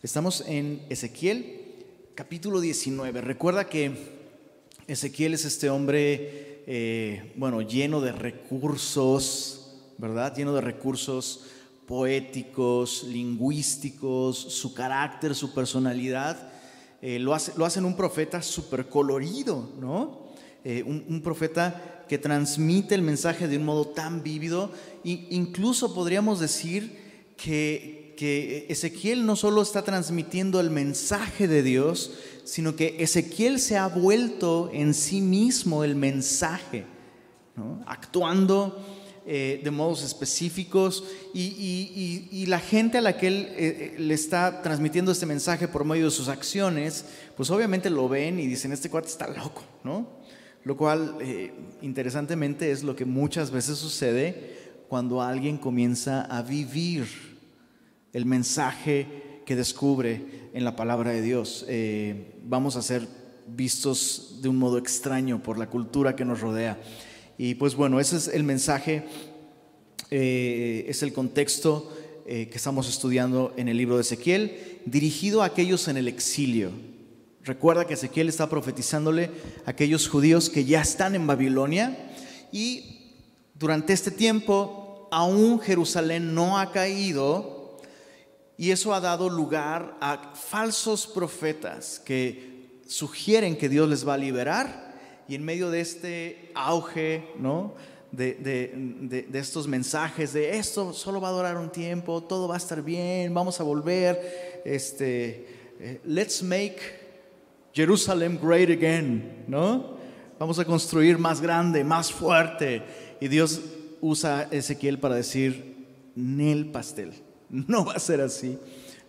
Estamos en Ezequiel capítulo 19. Recuerda que Ezequiel es este hombre, eh, bueno, lleno de recursos, ¿verdad? Lleno de recursos poéticos, lingüísticos, su carácter, su personalidad. Eh, lo, hace, lo hacen un profeta súper colorido, ¿no? Eh, un, un, profeta que transmite el mensaje de un modo tan vívido, e incluso podríamos decir que, que Ezequiel no solo está transmitiendo el mensaje de Dios, sino que Ezequiel se ha vuelto en sí mismo el mensaje, actuando eh, de modos específicos y, la gente a la que él eh, eh, le está transmitiendo este mensaje por medio de sus acciones, pues obviamente lo ven y dicen, este cuate está loco, ¿no? Lo cual, interesantemente, es lo que muchas veces sucede cuando alguien comienza a vivir el mensaje que descubre en la palabra de Dios. Eh, vamos a ser vistos de un modo extraño por la cultura que nos rodea. Y pues bueno, ese es el mensaje, eh, es el contexto eh, que estamos estudiando en el libro de Ezequiel, dirigido a aquellos en el exilio. Recuerda que Ezequiel está profetizándole a aquellos judíos que ya están en Babilonia y durante este tiempo aún Jerusalén no ha caído y eso ha dado lugar a falsos profetas que sugieren que Dios les va a liberar. Y en medio de este auge, ¿no? De, estos mensajes de esto solo va a durar un tiempo, todo va a estar bien, vamos a volver, este, eh, let's make Jerusalem great again, ¿no? Vamos a construir más grande, más fuerte. Y Dios usa Ezequiel para decir, Nel pastel. No va a ser así,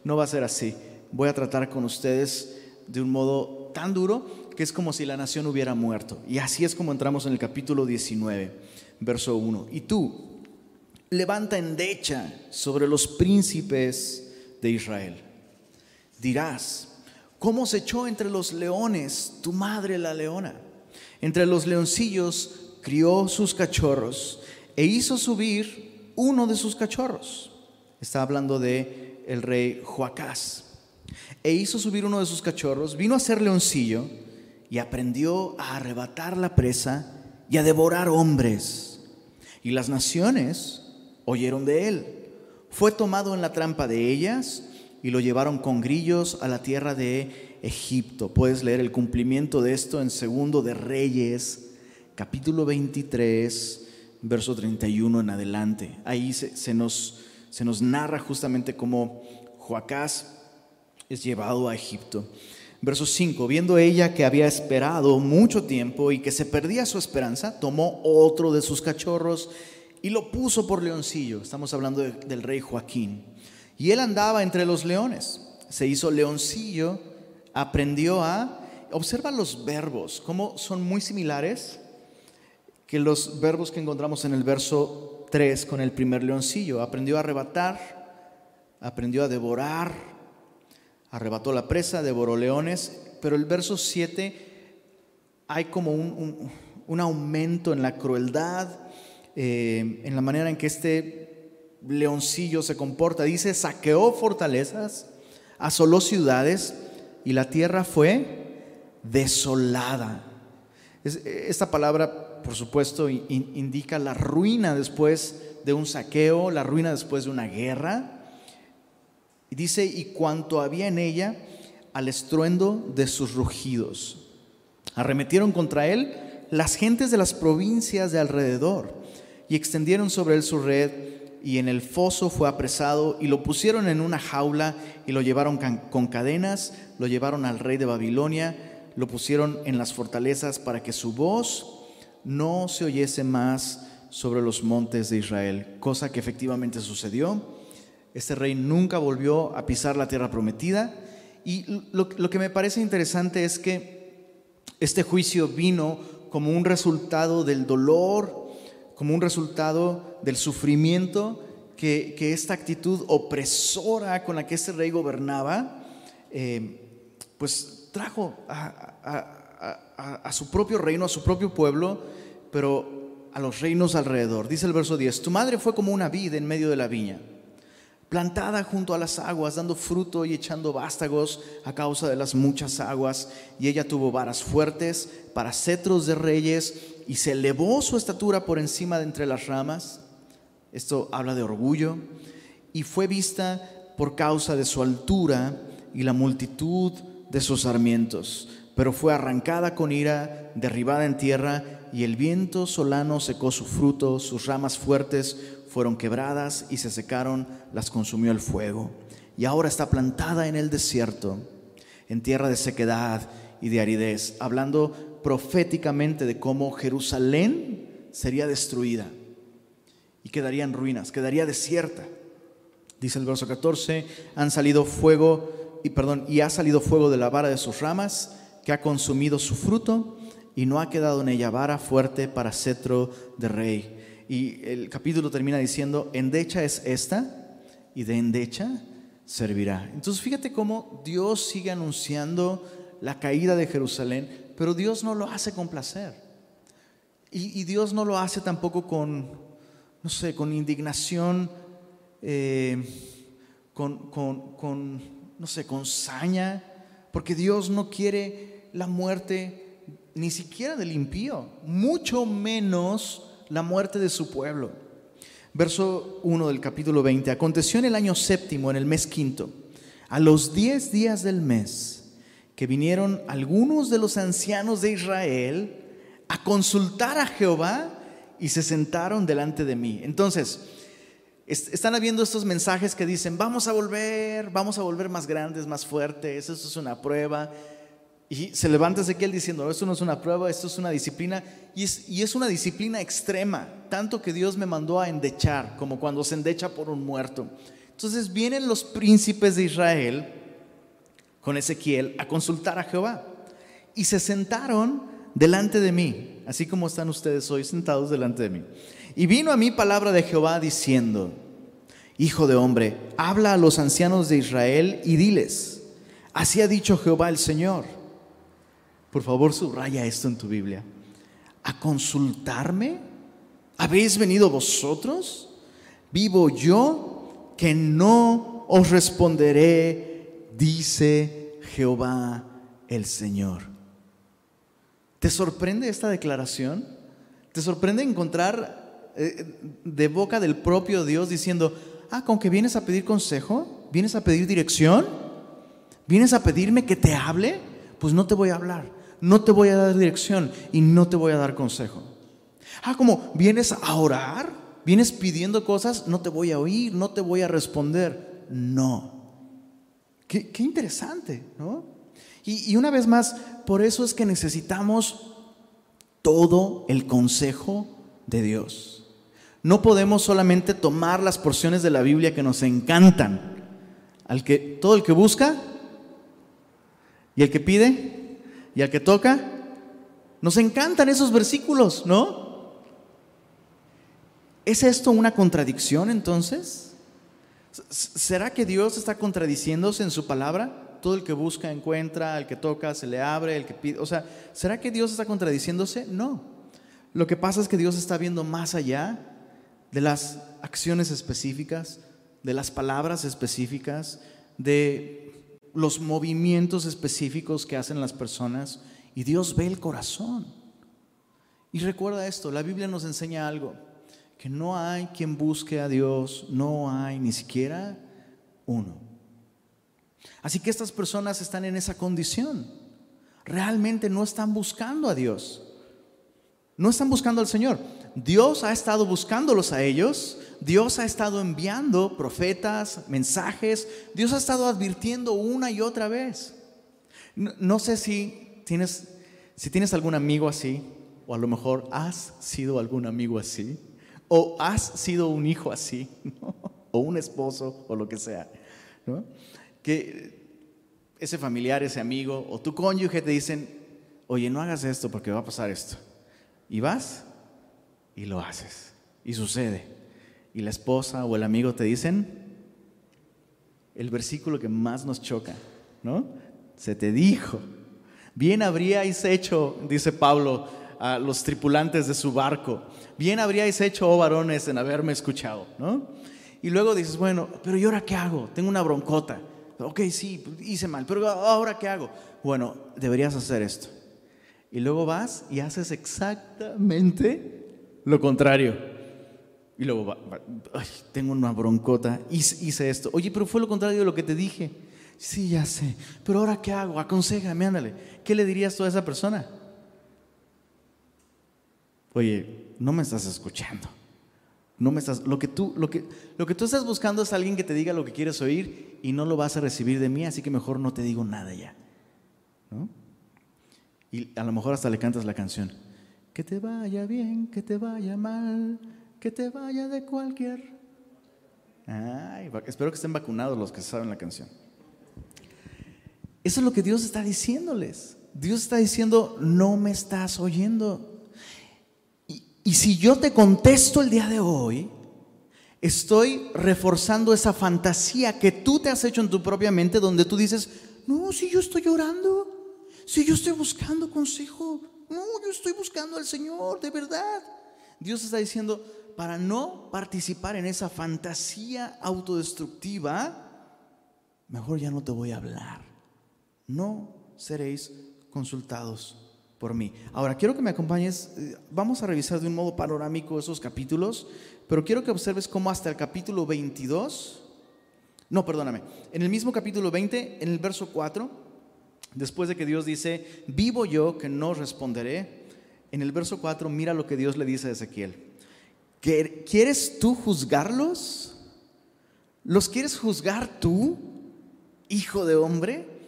no va a ser así. Voy a tratar con ustedes de un modo tan duro que es como si la nación hubiera muerto. Y así es como entramos en el capítulo 19, verso 1. Y tú, levanta endecha sobre los príncipes de Israel. Dirás, ¿cómo se echó entre los leones tu madre la leona? Entre los leoncillos crió sus cachorros e hizo subir uno de sus cachorros Está hablando de el rey Joacás. E hizo subir uno de sus cachorros, vino a ser leoncillo y aprendió a arrebatar la presa y a devorar hombres. Y las naciones oyeron de él. Fue tomado en la trampa de ellas y lo llevaron con grillos a la tierra de Egipto. Puedes leer el cumplimiento de esto en Segundo de Reyes, capítulo 23, verso 31 en adelante. Ahí se, se nos se nos narra justamente cómo Joacás es llevado a Egipto. Verso 5, viendo ella que había esperado mucho tiempo y que se perdía su esperanza, tomó otro de sus cachorros y lo puso por leoncillo. Estamos hablando del rey Joaquín. Y él andaba entre los leones. Se hizo leoncillo, aprendió a... Observa los verbos, cómo son muy similares que los verbos que encontramos en el verso 3 con el primer leoncillo. Aprendió a arrebatar, aprendió a devorar, arrebató la presa, devoró leones, pero el verso 7 hay como un, aumento en la crueldad, eh, en la manera en que este leoncillo se comporta. Dice, saqueó fortalezas, asoló ciudades y la tierra fue desolada. Esta palabra por supuesto, indica la ruina después de un saqueo, la ruina después de una guerra. Y dice, y cuanto había en ella, al estruendo de sus rugidos. Arremetieron contra él las gentes de las provincias de alrededor y extendieron sobre él su red y en el foso fue apresado y lo pusieron en una jaula y lo llevaron con cadenas, lo llevaron al rey de Babilonia, lo pusieron en las fortalezas para que su voz no se oyese más sobre los montes de Israel, cosa que efectivamente sucedió. Este rey nunca volvió a pisar la tierra prometida y lo, que me parece interesante es que este juicio vino como un resultado del dolor, como un resultado del sufrimiento que, esta actitud opresora con la que este rey gobernaba, eh, pues trajo a su propio reino, a su propio pueblo, pero a los reinos alrededor. Dice el verso 10, tu madre fue como una vid en medio de la viña, plantada junto a las aguas, dando fruto y echando vástagos a causa de las muchas aguas. Y ella tuvo varas fuertes para cetros de reyes y se elevó su estatura por encima de entre las ramas. Esto habla de orgullo. Y fue vista por causa de su altura y la multitud de sus sarmientos. Pero fue arrancada con ira, derribada en tierra, y el viento solano secó su fruto, sus ramas fuertes fueron quebradas y se secaron, las consumió el fuego. Y ahora está plantada en el desierto, en tierra de sequedad y de aridez, hablando proféticamente de cómo Jerusalén sería destruida y quedaría en ruinas, quedaría desierta. Dice el verso 14, han salido fuego y perdón, y ha salido fuego de la vara de sus ramas, que ha consumido su fruto y no ha quedado en ella vara fuerte para cetro de rey y el capítulo termina diciendo, endecha es esta y de endecha servirá. Entonces fíjate cómo Dios sigue anunciando la caída de Jerusalén, pero Dios no lo hace con placer. Y, Dios no lo hace tampoco con, no sé, con indignación, eh, con, con, no sé, con saña, porque Dios no quiere la muerte ni siquiera del impío, mucho menos la muerte de su pueblo. Verso 1 del capítulo 20. Aconteció en el año séptimo, en el mes quinto, a los diez días del mes, que vinieron algunos de los ancianos de Israel a consultar a Jehová y se sentaron delante de mí. Entonces, están habiendo estos mensajes que dicen, vamos a volver, vamos a volver más grandes, más fuertes, esto es una prueba. Y se levanta Ezequiel diciendo, esto no es una prueba, esto es una disciplina. Y es, y es, una disciplina extrema, tanto que Dios me mandó a endechar, como cuando se endecha por un muerto. Entonces vienen los príncipes de Israel con Ezequiel a consultar a Jehová. Y se sentaron delante de mí, así como están ustedes hoy sentados delante de mí. Y vino a mí palabra de Jehová diciendo, Hijo de hombre, habla a los ancianos de Israel y diles, así ha dicho Jehová el Señor por favor, subraya esto en tu Biblia. ¿A consultarme? ¿Habéis venido vosotros? Vivo yo que no os responderé, dice Jehová el Señor. ¿Te sorprende esta declaración? ¿Te sorprende encontrar de boca del propio Dios diciendo, ah, con que vienes a pedir consejo, vienes a pedir dirección, vienes a pedirme que te hable, pues no te voy a hablar no te voy a dar dirección y no te voy a dar consejo. Ah, como vienes a orar, vienes pidiendo cosas, no te voy a oír, no te voy a responder. No. Qué, interesante, ¿no? Y una vez más, por eso es que necesitamos todo el consejo de Dios. No podemos solamente tomar las porciones de la Biblia que nos encantan. Al que todo el que busca y el que pide y al que toca, nos encantan esos versículos, ¿no? ¿Es esto una contradicción entonces? ¿Será que Dios está contradiciéndose en su palabra? Todo el que busca encuentra, el que toca se le abre, el que pide, o sea, ¿será que Dios está contradiciéndose? No. Lo que pasa es que Dios está viendo más allá de las acciones específicas, de las palabras específicas, de los movimientos específicos que hacen las personas y Dios ve el corazón. Y recuerda esto, la Biblia nos enseña algo, que no hay quien busque a Dios, no hay ni siquiera uno. Así que estas personas están en esa condición. Realmente no están buscando a Dios. No están buscando al Señor. Dios ha estado buscándolos a ellos, Dios ha estado enviando profetas, mensajes, Dios ha estado advirtiendo una y otra vez. No, sé si tienes, si tienes algún amigo así, o a lo mejor has sido algún amigo así, o has sido un hijo así, o un esposo, o lo que sea. Que ese familiar, ese amigo, o tu cónyuge te dicen, oye, no hagas esto porque va a pasar esto. Y vas y lo haces. Y sucede. Y la esposa o el amigo te dicen el versículo que más nos choca, ¿no? Se te dijo. Bien habríais hecho, dice Pablo, a los tripulantes de su barco. Bien habríais hecho, oh varones, en haberme escuchado, ¿no? Y luego dices, bueno, pero ¿y ahora qué hago? Tengo una broncota. Ok, sí, hice mal, pero ¿ahora qué hago? Bueno, deberías hacer esto. Y luego vas y haces exactamente lo contrario. Y luego, ay, tengo una broncota, hice, hice esto. Oye, pero fue lo contrario de lo que te dije. Sí, ya sé. Pero ahora qué hago? Aconsejame, ándale. ¿Qué le dirías tú a esa persona? Oye, no me estás escuchando. No me estás, lo que tú, lo que, lo que tú estás buscando es alguien que te diga lo que quieres oír y no lo vas a recibir de mí, así que mejor no te digo nada ya. Y a lo mejor hasta le cantas la canción. Que te vaya bien, que te vaya mal, que te vaya de cualquier. Ay, espero que estén vacunados los que saben la canción. Eso es lo que Dios está diciéndoles. Dios está diciendo, no me estás oyendo. Y, y si yo te contesto el día de hoy, estoy reforzando esa fantasía que tú te has hecho en tu propia mente donde tú dices, no, si yo estoy llorando, si yo estoy buscando consejo, no, yo estoy buscando al Señor, de verdad. Dios está diciendo, para no participar en esa fantasía autodestructiva, mejor ya no te voy a hablar no seréis consultados por mí. Ahora, quiero que me acompañes, eh, vamos a revisar de un modo panorámico esos capítulos, pero quiero que observes cómo hasta el capítulo 22, no, perdóname, en el mismo capítulo 20, en el verso 4, después de que Dios dice, vivo yo que no responderé, en el verso 4 mira lo que Dios le dice a Ezequiel. ¿Quieres tú juzgarlos? ¿Los quieres juzgar tú, hijo de hombre?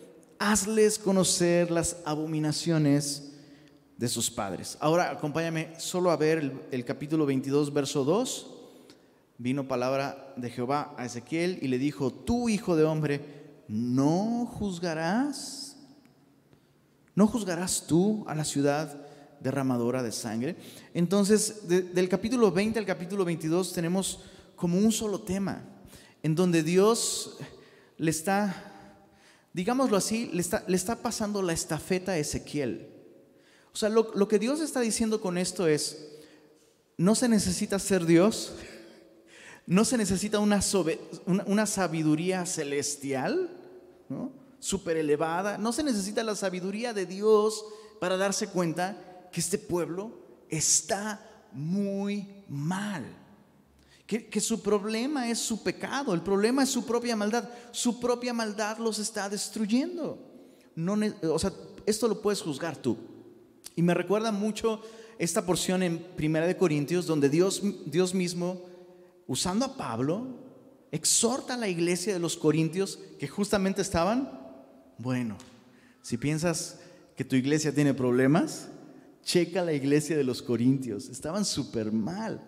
hazles conocer las abominaciones de sus padres. Ahora acompáñame solo a ver el, capítulo 22, verso 2. Vino palabra de Jehová a Ezequiel y le dijo, tú hijo de hombre, no juzgarás, no juzgarás tú a la ciudad derramadora de sangre. Entonces, del capítulo 20 al capítulo 22 tenemos como un solo tema, en donde Dios le está digámoslo así, le está, le está pasando la estafeta a Ezequiel. O sea, lo, lo, que Dios está diciendo con esto es, no se necesita ser Dios, no se necesita una, una, sabiduría celestial, ¿no? Súper elevada, no se necesita la sabiduría de Dios para darse cuenta que este pueblo está muy mal que, su problema es su pecado, el problema es su propia maldad. Su propia maldad los está destruyendo. No, o sea, esto lo puedes juzgar tú. Y me recuerda mucho esta porción en Primera de Corintios donde Dios, Dios mismo, usando a Pablo, exhorta a la iglesia de los Corintios que justamente estaban, bueno, si piensas que tu iglesia tiene problemas, checa la iglesia de los Corintios, estaban súper mal.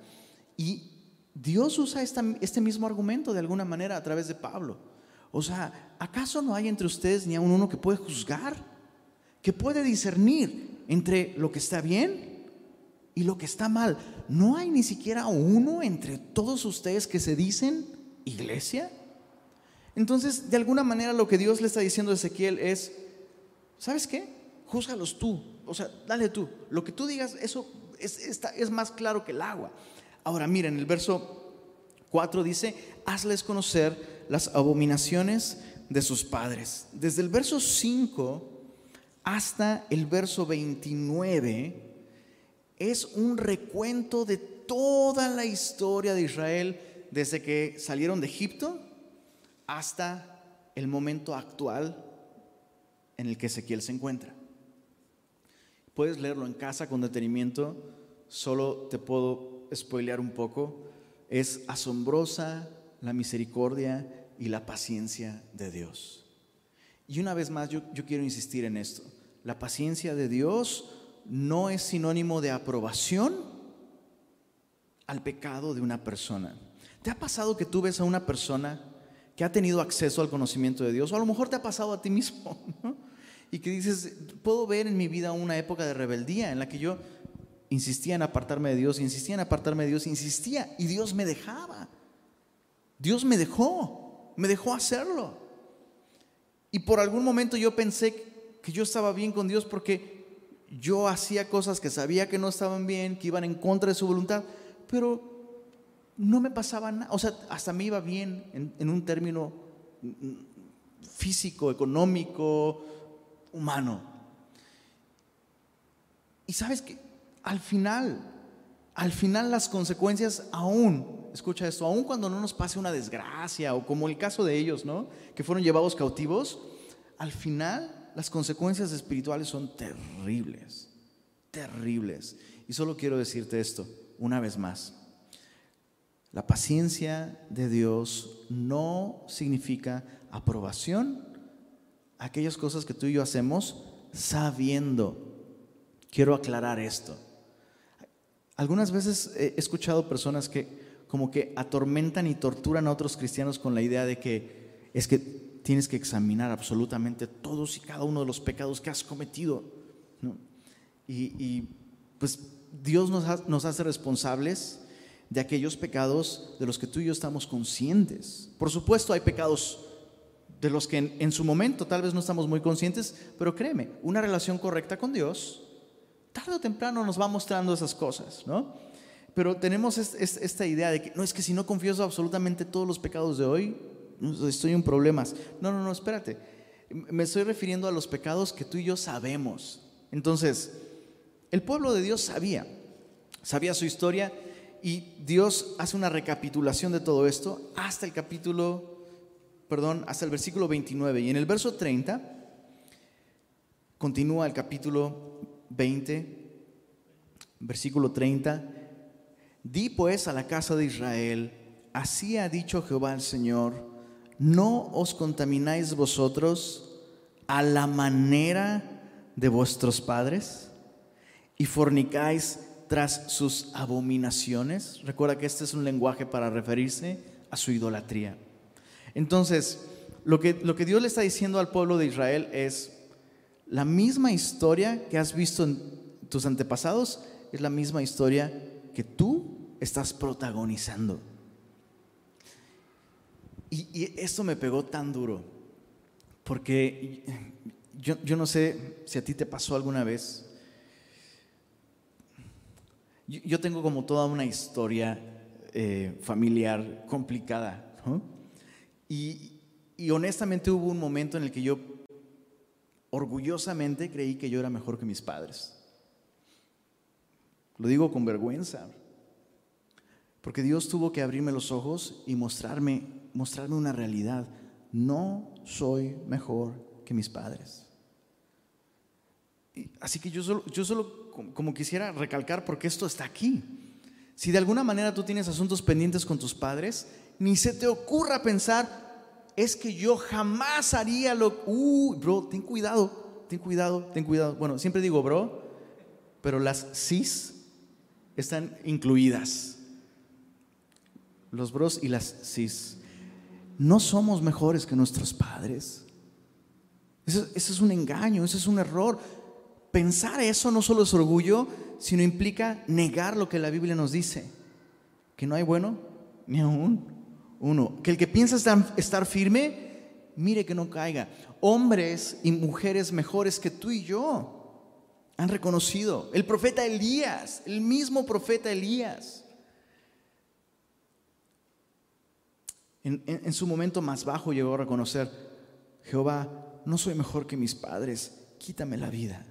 Y Dios usa este mismo argumento de alguna manera a través de Pablo. O sea, ¿acaso no hay entre ustedes ni aun uno que puede juzgar? Que puede discernir entre lo que está bien y lo que está mal. ¿No hay ni siquiera uno entre todos ustedes que se dicen iglesia? Entonces, de alguna manera lo que Dios le está diciendo a Ezequiel es, ¿sabes qué? Júzgalos tú. O sea, dale tú. Lo que tú digas, eso es, más claro que el agua. Ahora miren, el verso 4 dice, hazles conocer las abominaciones de sus padres. Desde el verso 5 hasta el verso 29 es un recuento de toda la historia de Israel desde que salieron de Egipto hasta el momento actual en el que Ezequiel se encuentra. Puedes leerlo en casa con detenimiento, solo te puedo spoilear un poco, es asombrosa la misericordia y la paciencia de Dios. Y una vez más yo, yo quiero insistir en esto. La paciencia de Dios no es sinónimo de aprobación al pecado de una persona. ¿Te ha pasado que tú ves a una persona que ha tenido acceso al conocimiento de Dios? O a lo mejor te ha pasado a ti mismo, Y que dices, puedo ver en mi vida una época de rebeldía en la que yo insistía en apartarme de Dios, insistía en apartarme de Dios, insistía y Dios me dejaba. Dios me dejó, me dejó hacerlo. Y por algún momento yo pensé que yo estaba bien con Dios porque yo hacía cosas que sabía que no estaban bien, que iban en contra de su voluntad, pero no me pasaba nada, o sea, hasta me iba bien en, un término físico, económico, humano. Y sabes que al final, al final las consecuencias aún, escucha esto, aún cuando no nos pase una desgracia o como el caso de ellos, ¿no? Que fueron llevados cautivos, al final las consecuencias espirituales son terribles, terribles. Y solo quiero decirte esto una vez más. La paciencia de Dios no significa aprobación aquellas cosas que tú y yo hacemos sabiendo. Quiero aclarar esto. Algunas veces he escuchado personas que como que atormentan y torturan a otros cristianos con la idea de que es que tienes que examinar absolutamente todos y cada uno de los pecados que has cometido. Y, pues Dios nos hace responsables de aquellos pecados de los que tú y yo estamos conscientes. Por supuesto, hay pecados de los que en, su momento tal vez no estamos muy conscientes, pero créeme, una relación correcta con Dios, tarde o temprano nos va mostrando esas cosas, ¿no? Pero tenemos esta idea de que no es que si no confieso absolutamente todos los pecados de hoy, estoy en problemas. No, no, no, espérate. Me estoy refiriendo a los pecados que tú y yo sabemos. Entonces, el pueblo de Dios sabía, sabía su historia y Dios hace una recapitulación de todo esto hasta el capítulo, perdón, hasta el versículo 29. Y en el verso 30 continúa el capítulo 20, versículo 30. Di pues a la casa de Israel, así ha dicho Jehová el Señor, no os contamináis vosotros a la manera de vuestros padres y fornicáis tras sus abominaciones. Recuerda que este es un lenguaje para referirse a su idolatría. Entonces, lo que, lo que Dios le está diciendo al pueblo de Israel es, la misma historia que has visto en tus antepasados es la misma historia que tú estás protagonizando. Y, y esto me pegó tan duro, porque yo, yo no sé si a ti te pasó alguna vez, yo tengo como toda una historia eh, familiar complicada. Y, honestamente hubo un momento en el que yo orgullosamente creí que yo era mejor que mis padres. Lo digo con vergüenza. Porque Dios tuvo que abrirme los ojos y mostrarme, mostrarme una realidad. No soy mejor que mis padres. Así que yo solo, yo solo como quisiera recalcar porque esto está aquí. Si de alguna manera tú tienes asuntos pendientes con tus padres, ni se te ocurra pensar, es que yo jamás haría lo... Uy, bro, ten cuidado, ten cuidado, ten cuidado. Bueno, siempre digo, bro, pero las cis están incluidas. Los bros y las cis. No somos mejores que nuestros padres. Eso, eso es un engaño, eso es un error pensar eso no solo es orgullo, sino implica negar lo que la Biblia nos dice, que no hay bueno ni aún uno, que el que piensa estar, firme, mire que no caiga. Hombres y mujeres mejores que tú y yo han reconocido. El profeta Elías, el mismo profeta Elías, en, su momento más bajo llegó a reconocer, Jehová, no soy mejor que mis padres, quítame la vida.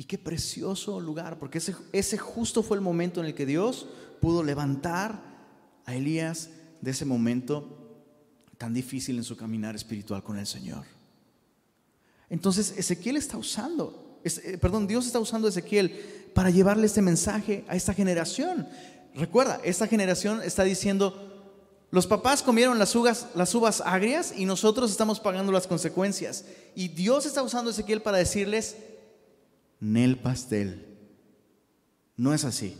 Y qué precioso lugar, porque ese, justo fue el momento en el que Dios pudo levantar a Elías de ese momento tan difícil en su caminar espiritual con el Señor. Entonces Ezequiel está usando, eh, perdón, Dios está usando Ezequiel para llevarle este mensaje a esta generación. Recuerda, esta generación está diciendo, los papás comieron las uvas, agrias y nosotros estamos pagando las consecuencias. Y Dios está usando Ezequiel para decirles, Nel pastel. No es así.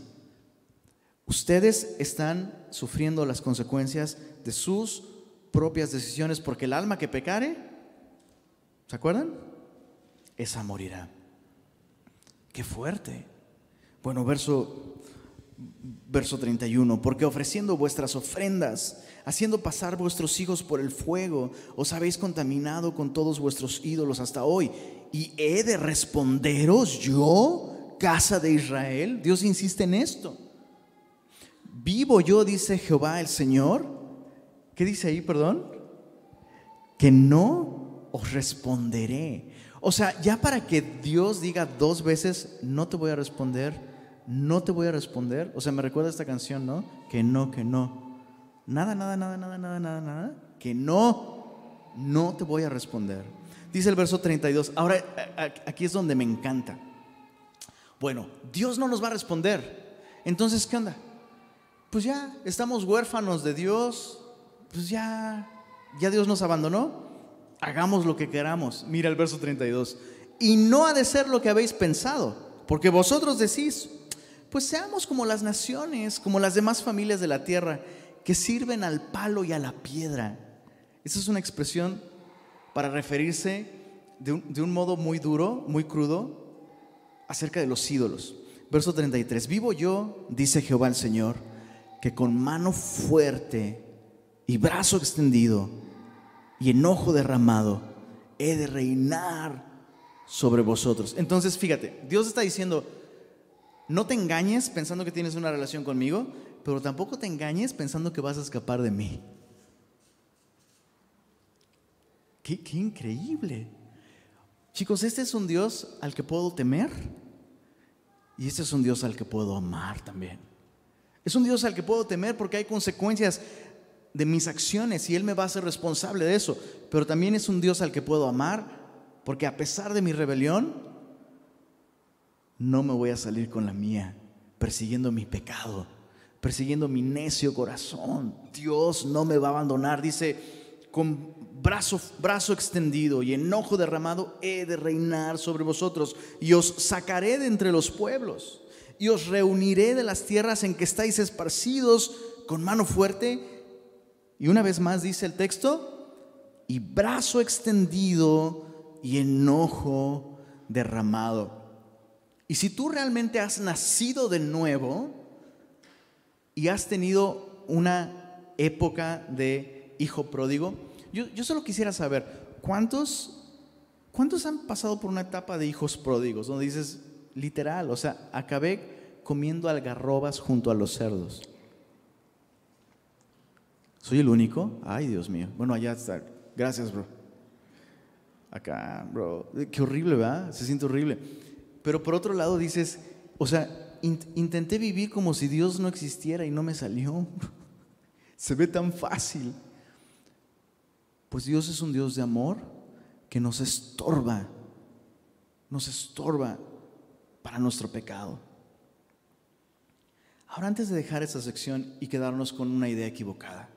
Ustedes están sufriendo las consecuencias de sus propias decisiones porque el alma que pecare, ¿se acuerdan? Esa morirá. Qué fuerte. Bueno, verso verso 31, porque ofreciendo vuestras ofrendas, haciendo pasar vuestros hijos por el fuego, os habéis contaminado con todos vuestros ídolos hasta hoy y he de responderos yo, casa de Israel. Dios insiste en esto. Vivo yo, dice Jehová el Señor. ¿Qué dice ahí, perdón? Que no os responderé. O sea, ya para que Dios diga dos veces, no te voy a responder, no te voy a responder. O sea, me recuerda esta canción, ¿no? Que no, que no. Nada, nada, nada, nada, nada, nada, nada. Que no, no te voy a responder. Dice el verso 32. Ahora, aquí es donde me encanta. Bueno, Dios no nos va a responder. Entonces, ¿qué onda? Pues ya estamos huérfanos de Dios. Pues ya, ya Dios nos abandonó. Hagamos lo que queramos. Mira el verso 32. Y no ha de ser lo que habéis pensado, porque vosotros decís, pues seamos como las naciones, como las demás familias de la tierra, que sirven al palo y a la piedra. Esa es una expresión para referirse de un, modo muy duro, muy crudo, acerca de los ídolos. Verso 33, vivo yo, dice Jehová el Señor, que con mano fuerte y brazo extendido y enojo derramado he de reinar sobre vosotros. Entonces, fíjate, Dios está diciendo, no te engañes pensando que tienes una relación conmigo, pero tampoco te engañes pensando que vas a escapar de mí. Qué, increíble. Chicos, este es un Dios al que puedo temer y este es un Dios al que puedo amar también. Es un Dios al que puedo temer porque hay consecuencias de mis acciones y Él me va a hacer responsable de eso. Pero también es un Dios al que puedo amar porque a pesar de mi rebelión, no me voy a salir con la mía, persiguiendo mi pecado, persiguiendo mi necio corazón. Dios no me va a abandonar. Dice, con brazo, brazo extendido y enojo derramado, he de reinar sobre vosotros y os sacaré de entre los pueblos y os reuniré de las tierras en que estáis esparcidos con mano fuerte. Y una vez más dice el texto, y brazo extendido y enojo derramado. Y si tú realmente has nacido de nuevo y has tenido una época de hijo pródigo, yo, solo quisiera saber, ¿cuántos, ¿cuántos han pasado por una etapa de hijos pródigos? Donde dices, literal, o sea, acabé comiendo algarrobas junto a los cerdos. ¿Soy el único? Ay, Dios mío. Bueno, allá está. Gracias, bro. Acá, bro. Qué horrible, ¿verdad? Se siente horrible. Pero por otro lado dices, o sea, intenté vivir como si Dios no existiera y no me salió. Se ve tan fácil. Pues Dios es un Dios de amor que nos estorba, nos estorba para nuestro pecado. Ahora, antes de dejar esta sección y quedarnos con una idea equivocada,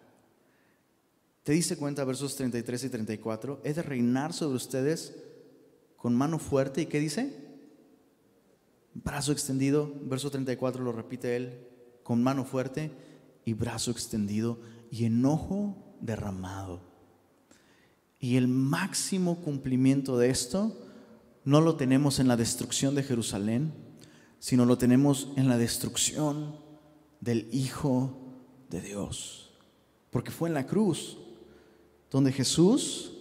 ¿te diste cuenta, versos 33 y 34? Es de reinar sobre ustedes con mano fuerte. ¿Y qué dice? Brazo extendido. Verso 34 lo repite él, con mano fuerte y brazo extendido y enojo derramado. Y el máximo cumplimiento de esto no lo tenemos en la destrucción de Jerusalén, sino lo tenemos en la destrucción del Hijo de Dios. Porque fue en la cruz donde Jesús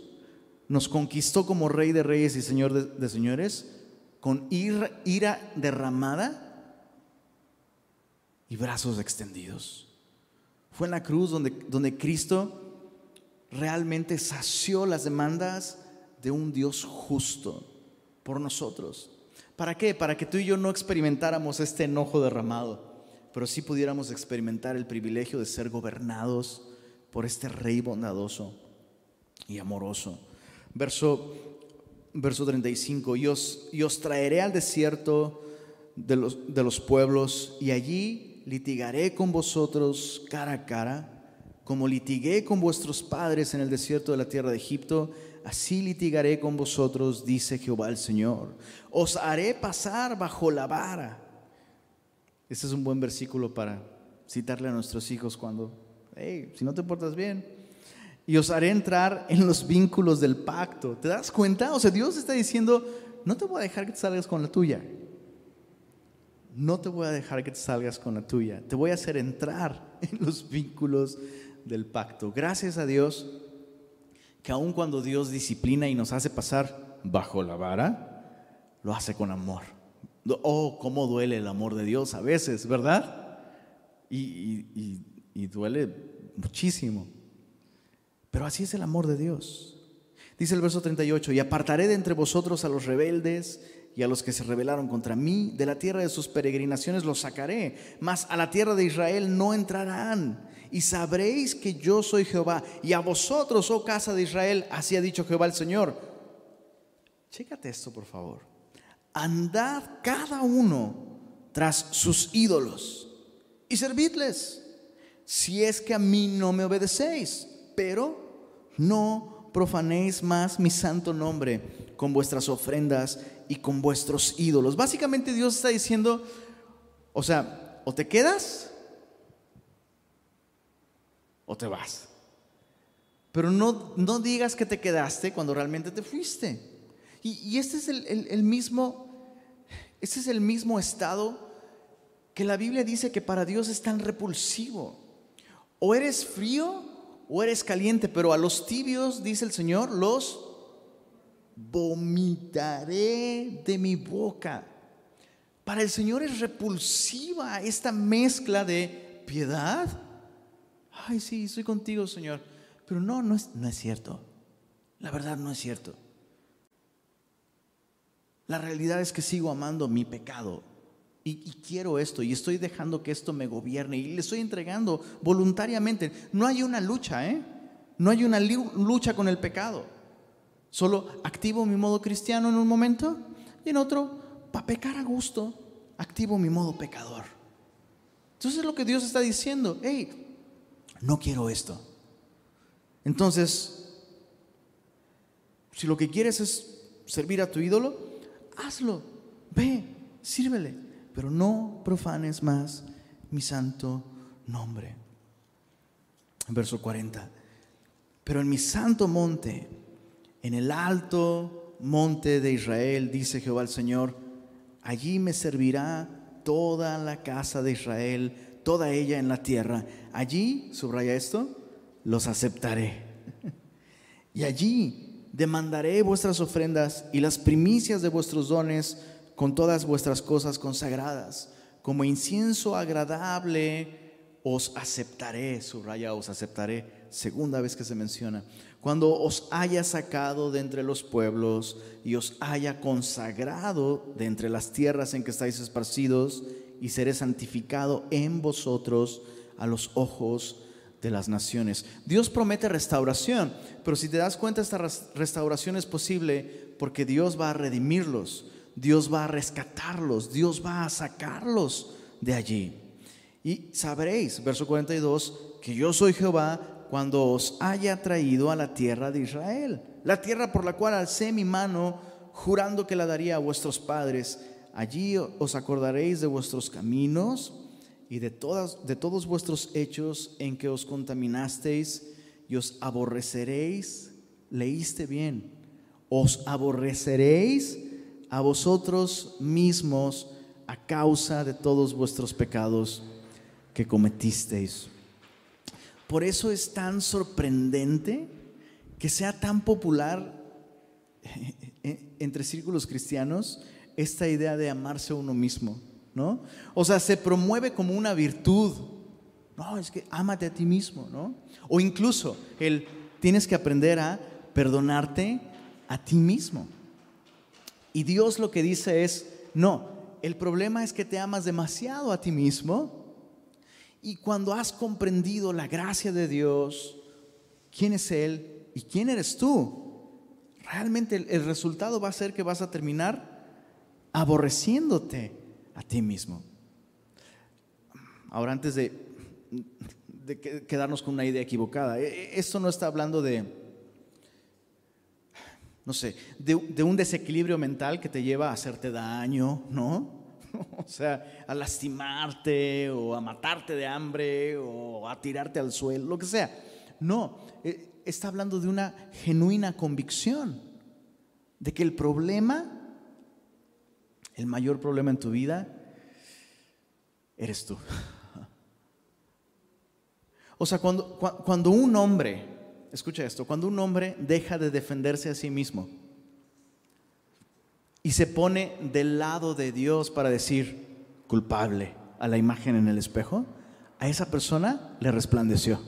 nos conquistó como Rey de Reyes y Señor de, Señores, con ira, derramada y brazos extendidos. Fue en la cruz donde, donde Cristo realmente sació las demandas de un Dios justo por nosotros. ¿Para qué? Para que tú y yo no experimentáramos este enojo derramado, pero sí pudiéramos experimentar el privilegio de ser gobernados por este Rey bondadoso y amoroso. Verso, verso 35, y os, y os traeré al desierto de los, de los pueblos y allí litigaré con vosotros cara a cara como litigué con vuestros padres en el desierto de la tierra de Egipto, así litigaré con vosotros, dice Jehová el Señor. Os haré pasar bajo la vara. Este es un buen versículo para citarle a nuestros hijos cuando, hey, si no te portas bien. Y os haré entrar en los vínculos del pacto. ¿Te das cuenta? O sea, Dios está diciendo, no te voy a dejar que te salgas con la tuya. No te voy a dejar que te salgas con la tuya. Te voy a hacer entrar en los vínculos del pacto. Gracias a Dios que aun cuando Dios disciplina y nos hace pasar bajo la vara, lo hace con amor. Oh, cómo duele el amor de Dios a veces, ¿verdad? y, y duele muchísimo. Pero así es el amor de Dios. Dice el verso 38, y apartaré de entre vosotros a los rebeldes y a los que se rebelaron contra mí, de la tierra de sus peregrinaciones los sacaré, mas a la tierra de Israel no entrarán. Y sabréis que yo soy Jehová, y a vosotros, oh casa de Israel, así ha dicho Jehová el Señor. Chécate esto, por favor. Andad cada uno tras sus ídolos y servidles, si es que a mí no me obedecéis, pero no profanéis más mi santo nombre con vuestras ofrendas y con vuestros ídolos. Básicamente Dios está diciendo, o sea, o te quedas o te vas. Pero no, no digas que te quedaste cuando realmente te fuiste. Y, este es el, mismo, este es el mismo estado que la Biblia dice que para Dios es tan repulsivo. O eres frío o eres caliente, pero a los tibios, dice el Señor, los vomitaré de mi boca. Para el Señor es repulsiva esta mezcla de piedad. Ay, sí, estoy contigo, Señor. Pero no, no es, no es cierto. La verdad no es cierto. La realidad es que sigo amando mi pecado. Y, quiero esto y estoy dejando que esto me gobierne y le estoy entregando voluntariamente. No hay una lucha, ¿eh? No hay una lucha con el pecado. Solo activo mi modo cristiano en un momento y en otro, para pecar a gusto, activo mi modo pecador. Entonces es lo que Dios está diciendo. Hey, no quiero esto. Entonces, si lo que quieres es servir a tu ídolo, hazlo. Ve, sírvele. Pero no profanes más mi santo nombre. Verso 40. Pero en mi santo monte en el alto monte de Israel, dice Jehová el Señor, allí me servirá toda la casa de Israel, toda ella en la tierra. Allí, subraya esto, los aceptaré. Y allí demandaré vuestras ofrendas y las primicias de vuestros dones con todas vuestras cosas consagradas. Como incienso agradable os aceptaré, subraya, os aceptaré, segunda vez que se menciona cuando os haya sacado de entre los pueblos y os haya consagrado de entre las tierras en que estáis esparcidos, y seré santificado en vosotros a los ojos de las naciones. Dios promete restauración, pero si te das cuenta, esta restauración es posible porque Dios va a redimirlos, Dios va a rescatarlos, Dios va a sacarlos de allí. Y sabréis, verso 42, que yo soy Jehová cuando os haya traído a la tierra de Israel, la tierra por la cual alcé mi mano, jurando que la daría a vuestros padres. Allí os acordaréis de vuestros caminos y de, todas, de todos vuestros hechos en que os contaminasteis y os aborreceréis. Leíste bien, os aborreceréis a vosotros mismos a causa de todos vuestros pecados que cometisteis. Por eso es tan sorprendente que sea tan popular entre círculos cristianos esta idea de amarse a uno mismo, ¿no? O sea, se promueve como una virtud. No, es que ámate a ti mismo, ¿no? O incluso el tienes que aprender a perdonarte a ti mismo. Y Dios lo que dice es, no, el problema es que te amas demasiado a ti mismo y cuando has comprendido la gracia de Dios, quién es Él y quién eres tú, realmente el, resultado va a ser que vas a terminar aborreciéndote a ti mismo. Ahora, antes de, quedarnos con una idea equivocada, e, e, esto no está hablando de, no sé, de, un desequilibrio mental que te lleva a hacerte daño, ¿no? o sea, a lastimarte o a matarte de hambre o a tirarte al suelo, lo que sea. No, eh, está hablando de una genuina convicción de que el problema, el mayor problema en tu vida, eres tú. O sea, cuando, cuando un hombre, escucha esto, cuando un hombre deja de defenderse a sí mismo, y se pone del lado de Dios para decir culpable a la imagen en el espejo, a esa persona le resplandeció.